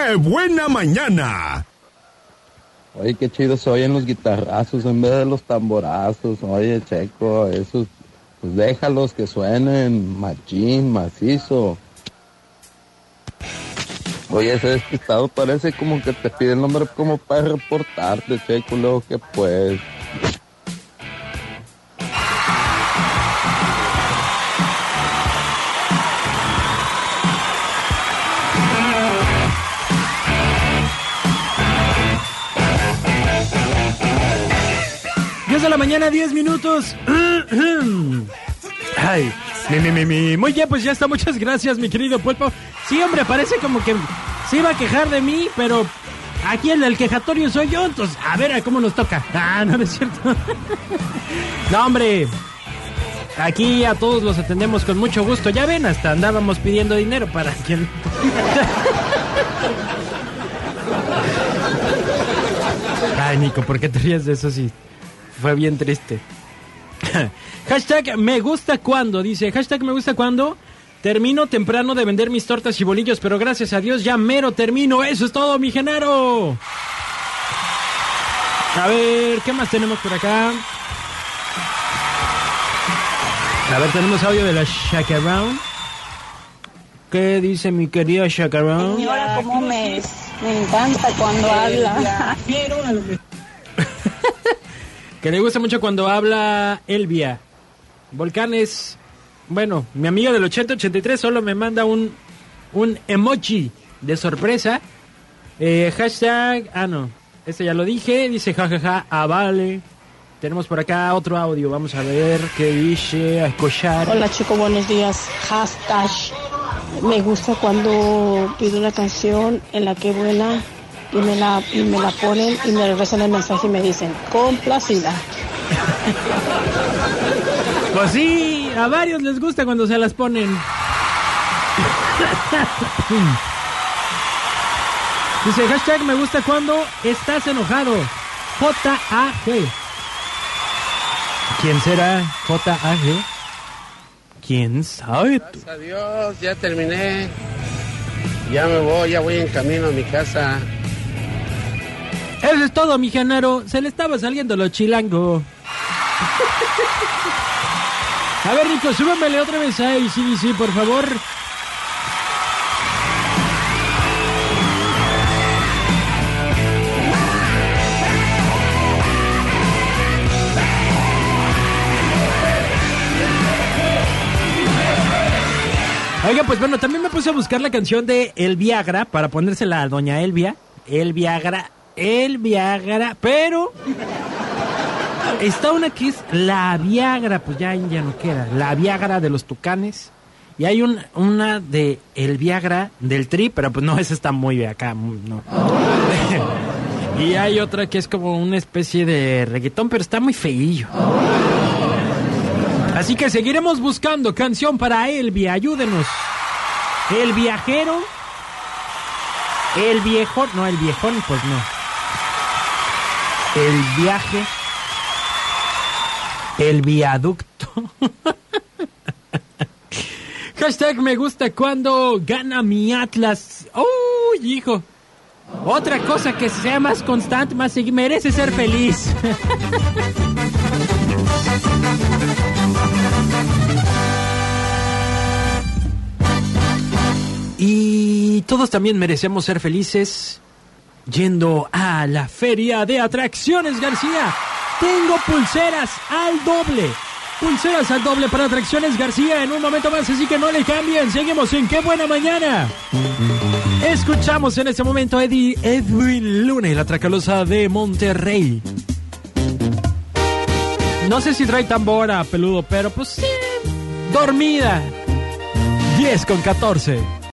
¡Qué buena mañana! Oye, qué chido se oyen los guitarrazos en vez de los tamborazos. Oye, Checo, esos, pues déjalos que suenen machín, macizo. Oye, ese despistado parece como que te pide el nombre como para reportarte, Checo, luego que pues. De la mañana, 10 minutos. Ay, mi, mi, mi, mi. Muy bien, pues ya está. Muchas gracias, mi querido Pulpo. Sí, hombre, parece como que se iba a quejar de mí, pero aquí el, el quejatorio soy yo. Entonces, a ver a cómo nos toca. Ah, no, no es cierto. no, hombre. Aquí a todos los atendemos con mucho gusto. Ya ven, hasta andábamos pidiendo dinero para quien. Ay, Nico, ¿por qué te ríes de eso si fue bien triste? hashtag me gusta cuando, dice, hashtag me gusta cuando termino temprano de vender mis tortas y bolillos, pero gracias a Dios ya mero termino. Eso es todo, mi Genaro. A ver, ¿qué más tenemos por acá? A ver, tenemos audio de la Shakeround. ¿Qué dice mi querida Shakeround? Señora, cómo me, me encanta cuando habla. que le gusta mucho cuando habla Elvia. Volcanes, bueno, mi amiga del 8083 solo me manda un, un emoji de sorpresa. Eh, hashtag, ah no, este ya lo dije, dice jajaja, ah vale. Tenemos por acá otro audio, vamos a ver qué dice, a escuchar. Hola chico, buenos días. Hashtag. Me gusta cuando pido una canción en la que buena y me la, y me la ponen y me regresan el mensaje y me dicen, complacida. Pues sí, a varios les gusta cuando se las ponen. Dice, hashtag me gusta cuando estás enojado. J-A-G. ¿Quién será J-A-G? ¿Quién sabe tú? Gracias a Dios, ya terminé. Ya me voy, ya voy en camino a mi casa. Eso es todo, mi Genaro. Se le estaba saliendo lo chilango. A ver, Rico, súbamele otra vez sí, sí, por favor. Oiga, pues bueno, también me puse a buscar la canción de El Viagra para ponérsela a Doña Elvia. El Viagra, El Viagra, pero está una que es la Viagra, pues ya, ya no queda. La Viagra de los Tucanes. Y hay un, una de El Viagra del Tri, pero pues no, esa está muy acá, no. y hay otra que es como una especie de reggaetón, pero está muy feillo. Así que seguiremos buscando canción para Elvia, ayúdenos. El viajero. El viejo, no, el viejón, pues no. El viaje. El viaducto. Hashtag me gusta cuando gana mi Atlas. ¡Uy, hijo! Otra cosa que sea más constante, más merece ser feliz. Y todos también merecemos ser felices yendo a la feria de atracciones, García. Tengo pulseras al doble. Pulseras al doble para atracciones, García, en un momento más, así que no le cambien. Seguimos en Qué Buena Mañana. Escuchamos en este momento a Eddie Edwin Luna la Tracalosa de Monterrey. No sé si trae tambora, peludo, pero pues sí, dormida. 10 con 14.